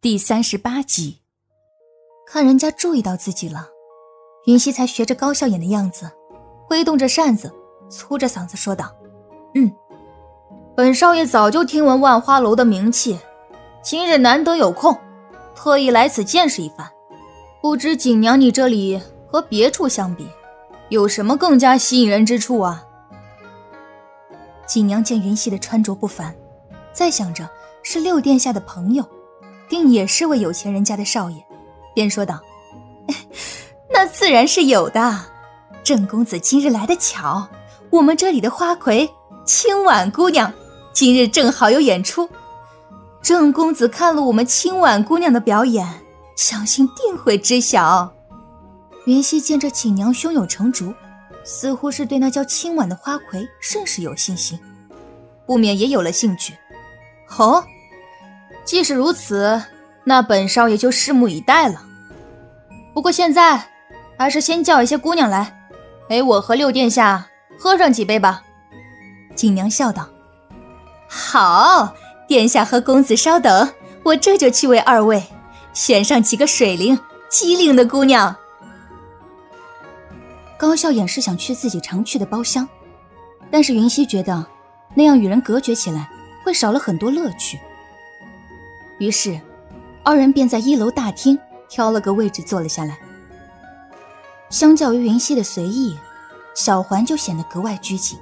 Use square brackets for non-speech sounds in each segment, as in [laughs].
第三十八集，看人家注意到自己了，云溪才学着高笑眼的样子，挥动着扇子，粗着嗓子说道：“嗯，本少爷早就听闻万花楼的名气，今日难得有空，特意来此见识一番。不知锦娘你这里和别处相比，有什么更加吸引人之处啊？”锦娘见云溪的穿着不凡，再想着是六殿下的朋友。定也是位有钱人家的少爷，便说道：“ [laughs] 那自然是有的。郑公子今日来的巧，我们这里的花魁清婉姑娘今日正好有演出。郑公子看了我们清婉姑娘的表演，相信定会知晓。”云溪见这锦娘胸有成竹，似乎是对那叫清婉的花魁甚是有信心，不免也有了兴趣。哦。既是如此，那本少爷就拭目以待了。不过现在，还是先叫一些姑娘来，陪我和六殿下喝上几杯吧。锦娘笑道：“好，殿下和公子稍等，我这就去为二位选上几个水灵机灵的姑娘。”高笑眼是想去自己常去的包厢，但是云溪觉得那样与人隔绝起来，会少了很多乐趣。于是，二人便在一楼大厅挑了个位置坐了下来。相较于云溪的随意，小环就显得格外拘谨。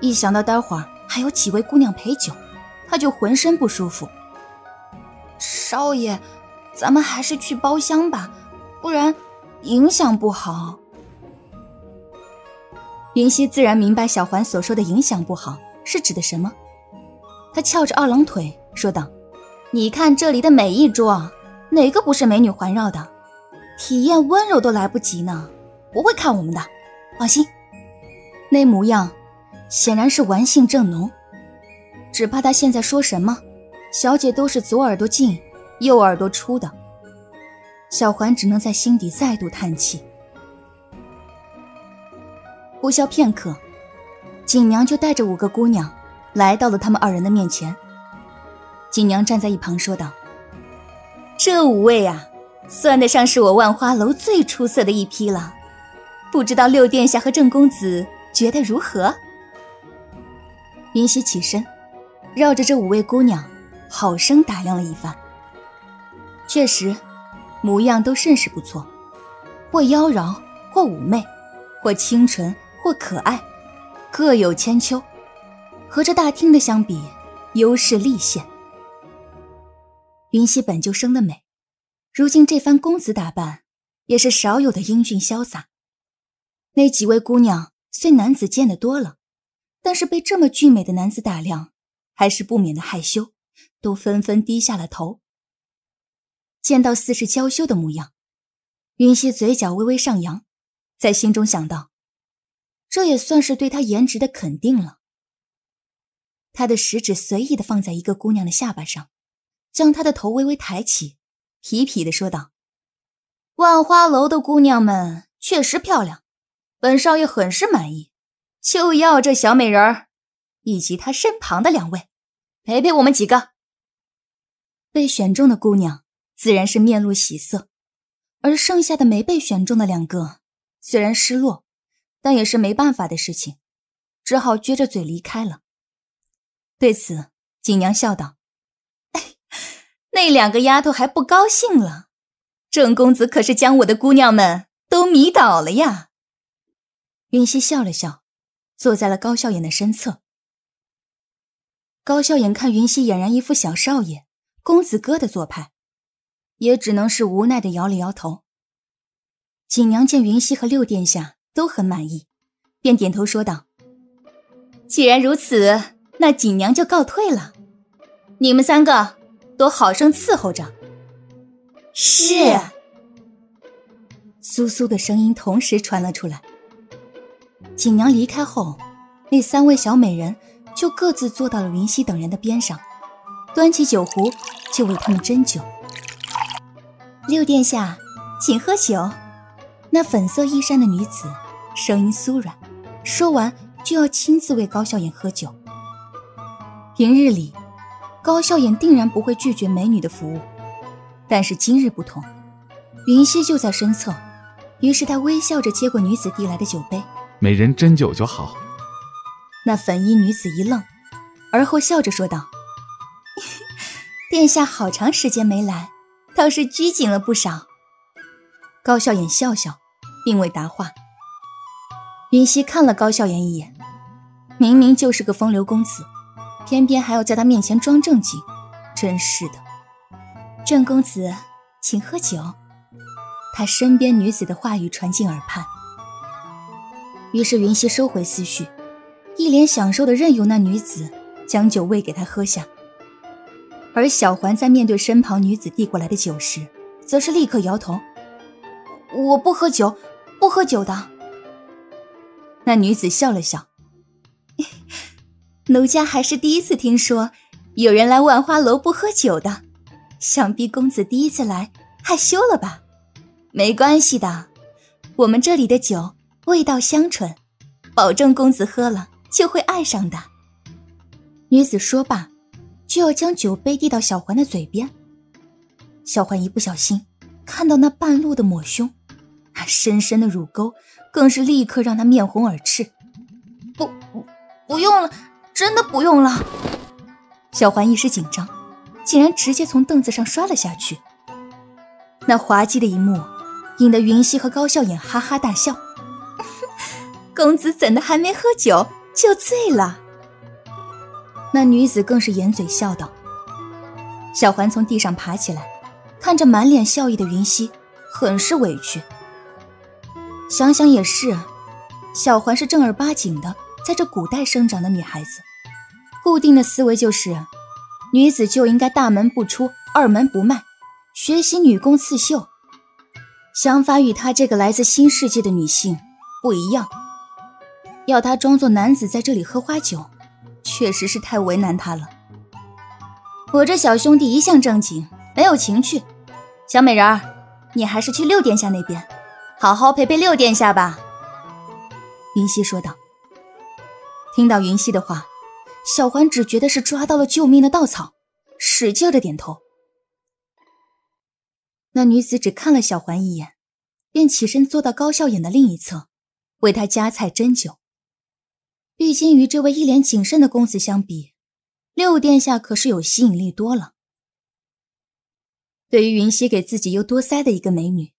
一想到待会儿还有几位姑娘陪酒，他就浑身不舒服。少爷，咱们还是去包厢吧，不然影响不好。云溪自然明白小环所说的影响不好是指的什么，他翘着二郎腿说道。你看这里的每一桌，哪个不是美女环绕的？体验温柔都来不及呢，不会看我们的，放心。那模样显然是玩性正浓，只怕他现在说什么，小姐都是左耳朵进，右耳朵出的。小环只能在心底再度叹气。不消片刻，锦娘就带着五个姑娘来到了他们二人的面前。锦娘站在一旁说道：“这五位啊，算得上是我万花楼最出色的一批了。不知道六殿下和郑公子觉得如何？”云溪起身，绕着这五位姑娘，好生打量了一番。确实，模样都甚是不错，或妖娆，或妩媚，或清纯，或可爱，各有千秋。和这大厅的相比，优势立现。云溪本就生得美，如今这番公子打扮，也是少有的英俊潇洒。那几位姑娘虽男子见得多了，但是被这么俊美的男子打量，还是不免的害羞，都纷纷低下了头。见到似是娇羞的模样，云溪嘴角微微上扬，在心中想到，这也算是对她颜值的肯定了。他的食指随意的放在一个姑娘的下巴上。将他的头微微抬起，痞痞的说道：“万花楼的姑娘们确实漂亮，本少爷很是满意，就要这小美人儿，以及她身旁的两位，陪陪我们几个。”被选中的姑娘自然是面露喜色，而剩下的没被选中的两个，虽然失落，但也是没办法的事情，只好撅着嘴离开了。对此，锦娘笑道。那两个丫头还不高兴了，郑公子可是将我的姑娘们都迷倒了呀。云溪笑了笑，坐在了高笑颜的身侧。高笑颜看云溪俨然一副小少爷、公子哥的做派，也只能是无奈的摇了摇头。锦娘见云溪和六殿下都很满意，便点头说道：“既然如此，那锦娘就告退了。你们三个。”都好生伺候着。是。苏苏的声音同时传了出来。锦娘离开后，那三位小美人就各自坐到了云溪等人的边上，端起酒壶就为他们斟酒。六殿下，请喝酒。那粉色衣衫的女子声音酥软，说完就要亲自为高笑颜喝酒。平日里。高笑颜定然不会拒绝美女的服务，但是今日不同，云溪就在身侧，于是他微笑着接过女子递来的酒杯。美人斟酒就好。那粉衣女子一愣，而后笑着说道：“殿下好长时间没来，倒是拘谨了不少。”高笑颜笑笑，并未答话。云溪看了高笑颜一眼，明明就是个风流公子，偏偏还要在他面前装正经，真是的。郑公子，请喝酒。他身边女子的话语传进耳畔。于是云溪收回思绪，一脸享受的任由那女子将酒喂给他喝下。而小环在面对身旁女子递过来的酒时，则是立刻摇头：“我不喝酒，不喝酒的。[laughs] ”那女子笑了笑：“奴家还是第一次听说有人来万花楼不喝酒的，想必公子第一次来，害羞了吧？没关系的，我们这里的酒。”味道香醇，保证公子喝了就会爱上的。女子说罢，就要将酒杯递到小环的嘴边。小环一不小心看到那半路的抹胸，那深深的乳沟，更是立刻让她面红耳赤。不，不用了，真的不用了。小环一时紧张，竟然直接从凳子上摔了下去。那滑稽的一幕，引得云溪和高笑颜哈哈大笑。[laughs] 公子怎的还没喝酒就醉了？那女子更是掩嘴笑道。小环从地上爬起来，看着满脸笑意的云溪，很是委屈。想想也是，小环是正儿八经的在这古代生长的女孩子，固定的思维就是，女子就应该大门不出，二门不迈，学习女工刺绣。想法与她这个来自新世界的女性不一样。要他装作男子在这里喝花酒，确实是太为难他了。我这小兄弟一向正经，没有情趣。小美人儿，你还是去六殿下那边，好好陪陪六殿下吧。”云溪说道。听到云溪的话，小环只觉得是抓到了救命的稻草，使劲的点头。那女子只看了小环一眼，便起身坐到高笑眼的另一侧，为他夹菜斟酒。毕竟与这位一脸谨慎的公子相比，六殿下可是有吸引力多了。对于云溪给自己又多塞的一个美女，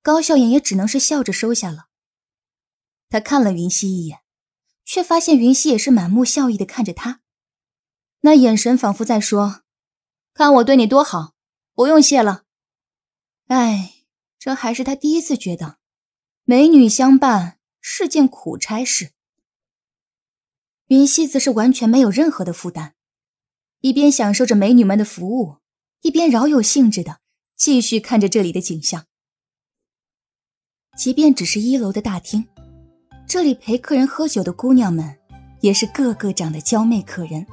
高笑颜也只能是笑着收下了。他看了云溪一眼，却发现云溪也是满目笑意的看着他，那眼神仿佛在说：“看我对你多好，不用谢了。”哎，这还是他第一次觉得，美女相伴是件苦差事。云溪则是完全没有任何的负担，一边享受着美女们的服务，一边饶有兴致的继续看着这里的景象。即便只是一楼的大厅，这里陪客人喝酒的姑娘们，也是个个长得娇媚可人，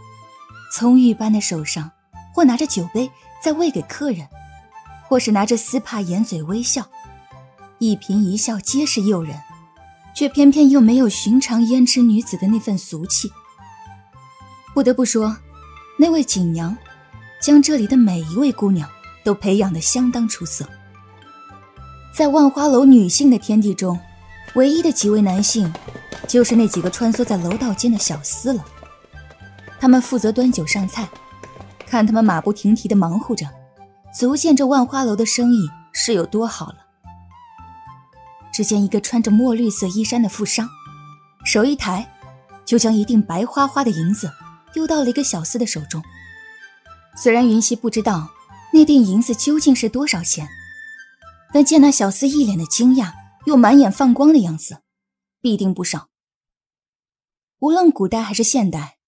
葱郁般的手上，或拿着酒杯在喂给客人，或是拿着丝帕掩嘴微笑，一颦一笑皆是诱人。却偏偏又没有寻常胭脂女子的那份俗气。不得不说，那位锦娘将这里的每一位姑娘都培养得相当出色。在万花楼女性的天地中，唯一的几位男性，就是那几个穿梭在楼道间的小厮了。他们负责端酒上菜，看他们马不停蹄的忙活着，足见这万花楼的生意是有多好了。只见一个穿着墨绿色衣衫的富商，手一抬，就将一锭白花花的银子丢到了一个小厮的手中。虽然云溪不知道那锭银子究竟是多少钱，但见那小厮一脸的惊讶又满眼放光的样子，必定不少。无论古代还是现代，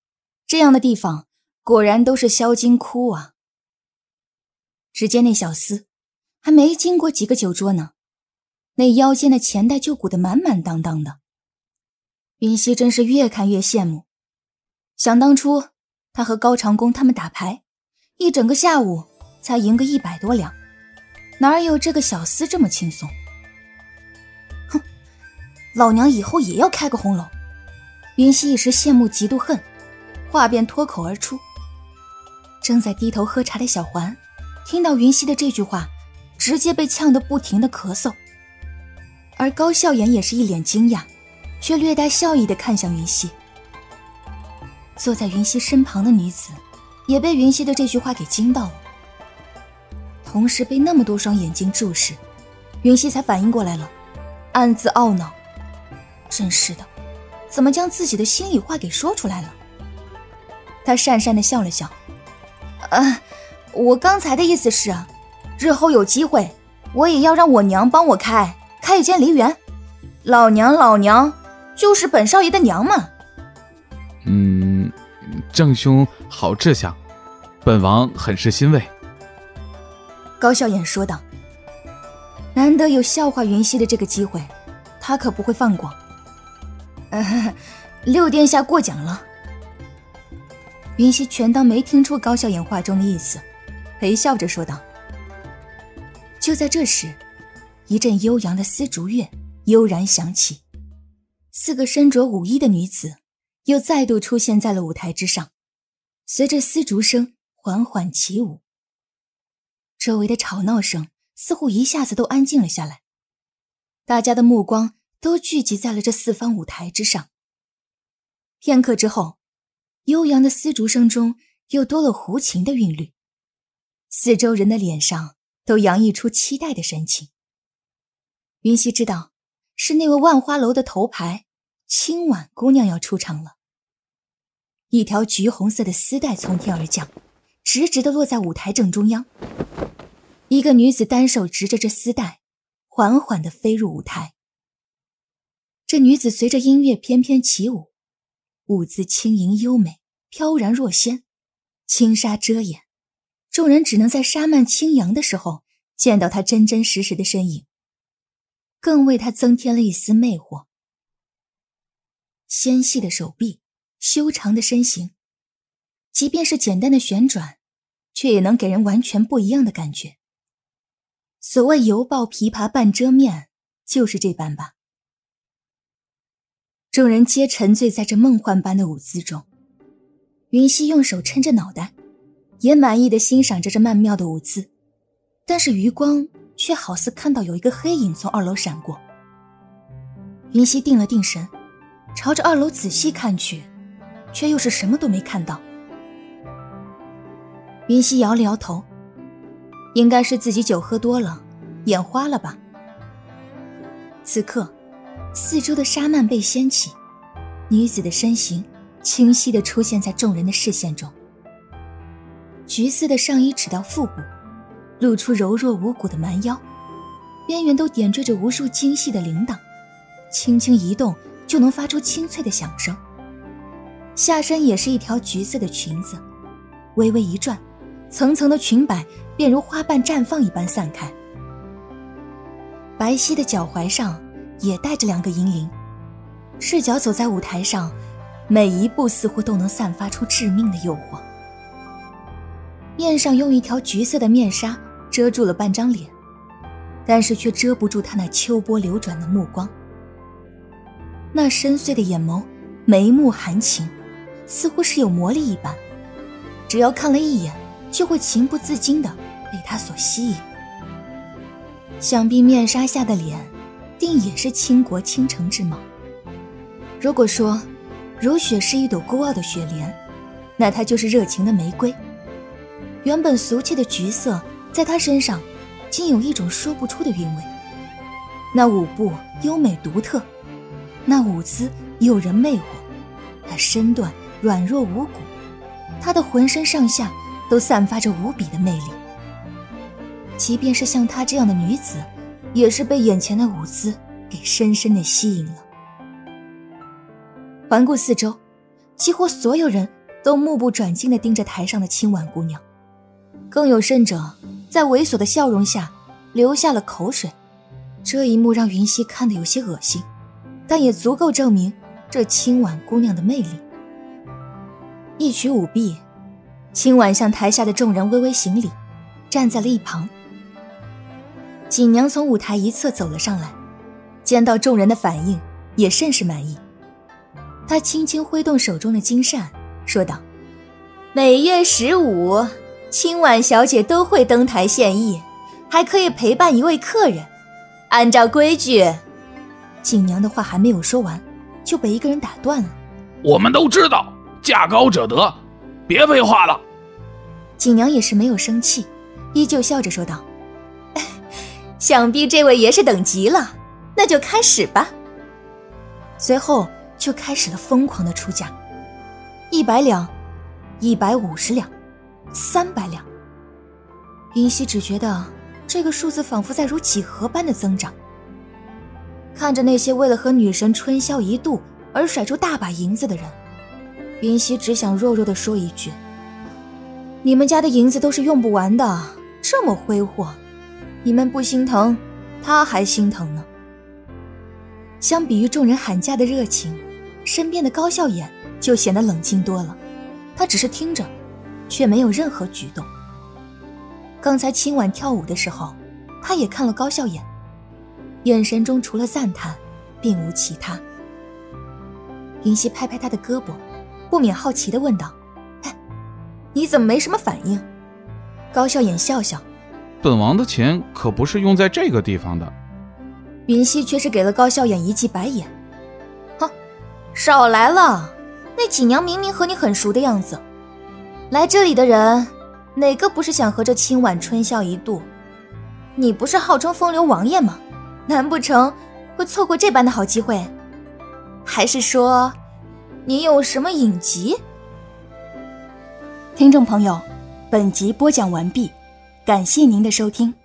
这样的地方果然都是销金窟啊。只见那小厮还没经过几个酒桌呢。那腰间的钱袋就鼓得满满当当的，云溪真是越看越羡慕。想当初，他和高长恭他们打牌，一整个下午才赢个一百多两，哪有这个小厮这么轻松？老娘以后也要开个红楼。云溪一时羡慕嫉妒恨，话便脱口而出。正在低头喝茶的小环，听到云溪的这句话，直接被呛得不停的咳嗽。而高笑颜也是一脸惊讶，却略带笑意的看向云溪。坐在云溪身旁的女子，也被云溪的这句话给惊到了，同时被那么多双眼睛注视，云溪才反应过来了，暗自懊恼：真是的，怎么将自己的心里话给说出来了？他讪讪的笑了笑：“啊，我刚才的意思是，日后有机会，我也要让我娘帮我开。”开一间梨园，老娘老娘就是本少爷的娘嘛。嗯，郑兄好志向，本王很是欣慰。高笑颜说道：“难得有笑话云溪的这个机会，他可不会放过。” [laughs] 六殿下过奖了。云溪全当没听出高笑颜话中的意思，陪笑着说道：“就在这时。”一阵悠扬的丝竹乐悠然响起，四个身着舞衣的女子又再度出现在了舞台之上，随着丝竹声缓缓起舞。周围的吵闹声似乎一下子都安静了下来，大家的目光都聚集在了这四方舞台之上。片刻之后，悠扬的丝竹声中又多了胡琴的韵律，四周人的脸上都洋溢出期待的神情。云溪知道，是那位万花楼的头牌青婉姑娘要出场了。一条橘红色的丝带从天而降，直直的落在舞台正中央。一个女子单手执着这丝带，缓缓的飞入舞台。这女子随着音乐翩翩起舞，舞姿轻盈优美，飘然若仙。轻纱遮掩，众人只能在纱幔轻扬的时候见到她真真实实的身影。更为他增添了一丝魅惑。纤细的手臂，修长的身形，即便是简单的旋转，却也能给人完全不一样的感觉。所谓“犹抱琵琶半遮面”，就是这般吧。众人皆沉醉在这梦幻般的舞姿中。云溪用手撑着脑袋，也满意的欣赏着这曼妙的舞姿，但是余光。却好似看到有一个黑影从二楼闪过。云溪定了定神，朝着二楼仔细看去，却又是什么都没看到。云溪摇了摇头，应该是自己酒喝多了，眼花了吧。此刻，四周的纱幔被掀起，女子的身形清晰地出现在众人的视线中。橘色的上衣直到腹部。露出柔弱无骨的蛮腰，边缘都点缀着无数精细的铃铛，轻轻移动就能发出清脆的响声。下身也是一条橘色的裙子，微微一转，层层的裙摆便如花瓣绽放一般散开。白皙的脚踝上也带着两个银铃，赤脚走在舞台上，每一步似乎都能散发出致命的诱惑。面上用一条橘色的面纱。遮住了半张脸，但是却遮不住他那秋波流转的目光。那深邃的眼眸，眉目含情，似乎是有魔力一般。只要看了一眼，就会情不自禁的被他所吸引。想必面纱下的脸，定也是倾国倾城之貌。如果说，如雪是一朵孤傲的雪莲，那她就是热情的玫瑰。原本俗气的橘色。在她身上，竟有一种说不出的韵味。那舞步优美独特，那舞姿诱人魅惑，她身段软弱无骨，她的浑身上下都散发着无比的魅力。即便是像她这样的女子，也是被眼前的舞姿给深深的吸引了。环顾四周，几乎所有人都目不转睛地盯着台上的青婉姑娘，更有甚者。在猥琐的笑容下，流下了口水。这一幕让云溪看得有些恶心，但也足够证明这青婉姑娘的魅力。一曲舞毕，青婉向台下的众人微微行礼，站在了一旁。锦娘从舞台一侧走了上来，见到众人的反应，也甚是满意。她轻轻挥动手中的金扇，说道：“每月十五。”清婉小姐都会登台献艺，还可以陪伴一位客人。按照规矩，锦娘的话还没有说完，就被一个人打断了。我们都知道，价高者得，别废话了。锦娘也是没有生气，依旧笑着说道：“想必这位爷是等急了，那就开始吧。”随后就开始了疯狂的出价，一百两，一百五十两，三百两。云溪只觉得。这个数字仿佛在如几何般的增长。看着那些为了和女神春宵一度而甩出大把银子的人，云溪只想弱弱的说一句：“你们家的银子都是用不完的，这么挥霍，你们不心疼，他还心疼呢。”相比于众人喊价的热情，身边的高笑颜就显得冷静多了。他只是听着，却没有任何举动。刚才清婉跳舞的时候，他也看了高笑眼，眼神中除了赞叹，并无其他。云溪拍拍他的胳膊，不免好奇的问道：“哎，你怎么没什么反应？”高笑眼笑笑：“本王的钱可不是用在这个地方的。”云溪却是给了高笑眼一记白眼：“哼，少来了！那锦娘明明和你很熟的样子，来这里的人。”哪个不是想和这清婉春宵一度？你不是号称风流王爷吗？难不成会错过这般的好机会？还是说你有什么隐疾？听众朋友，本集播讲完毕，感谢您的收听。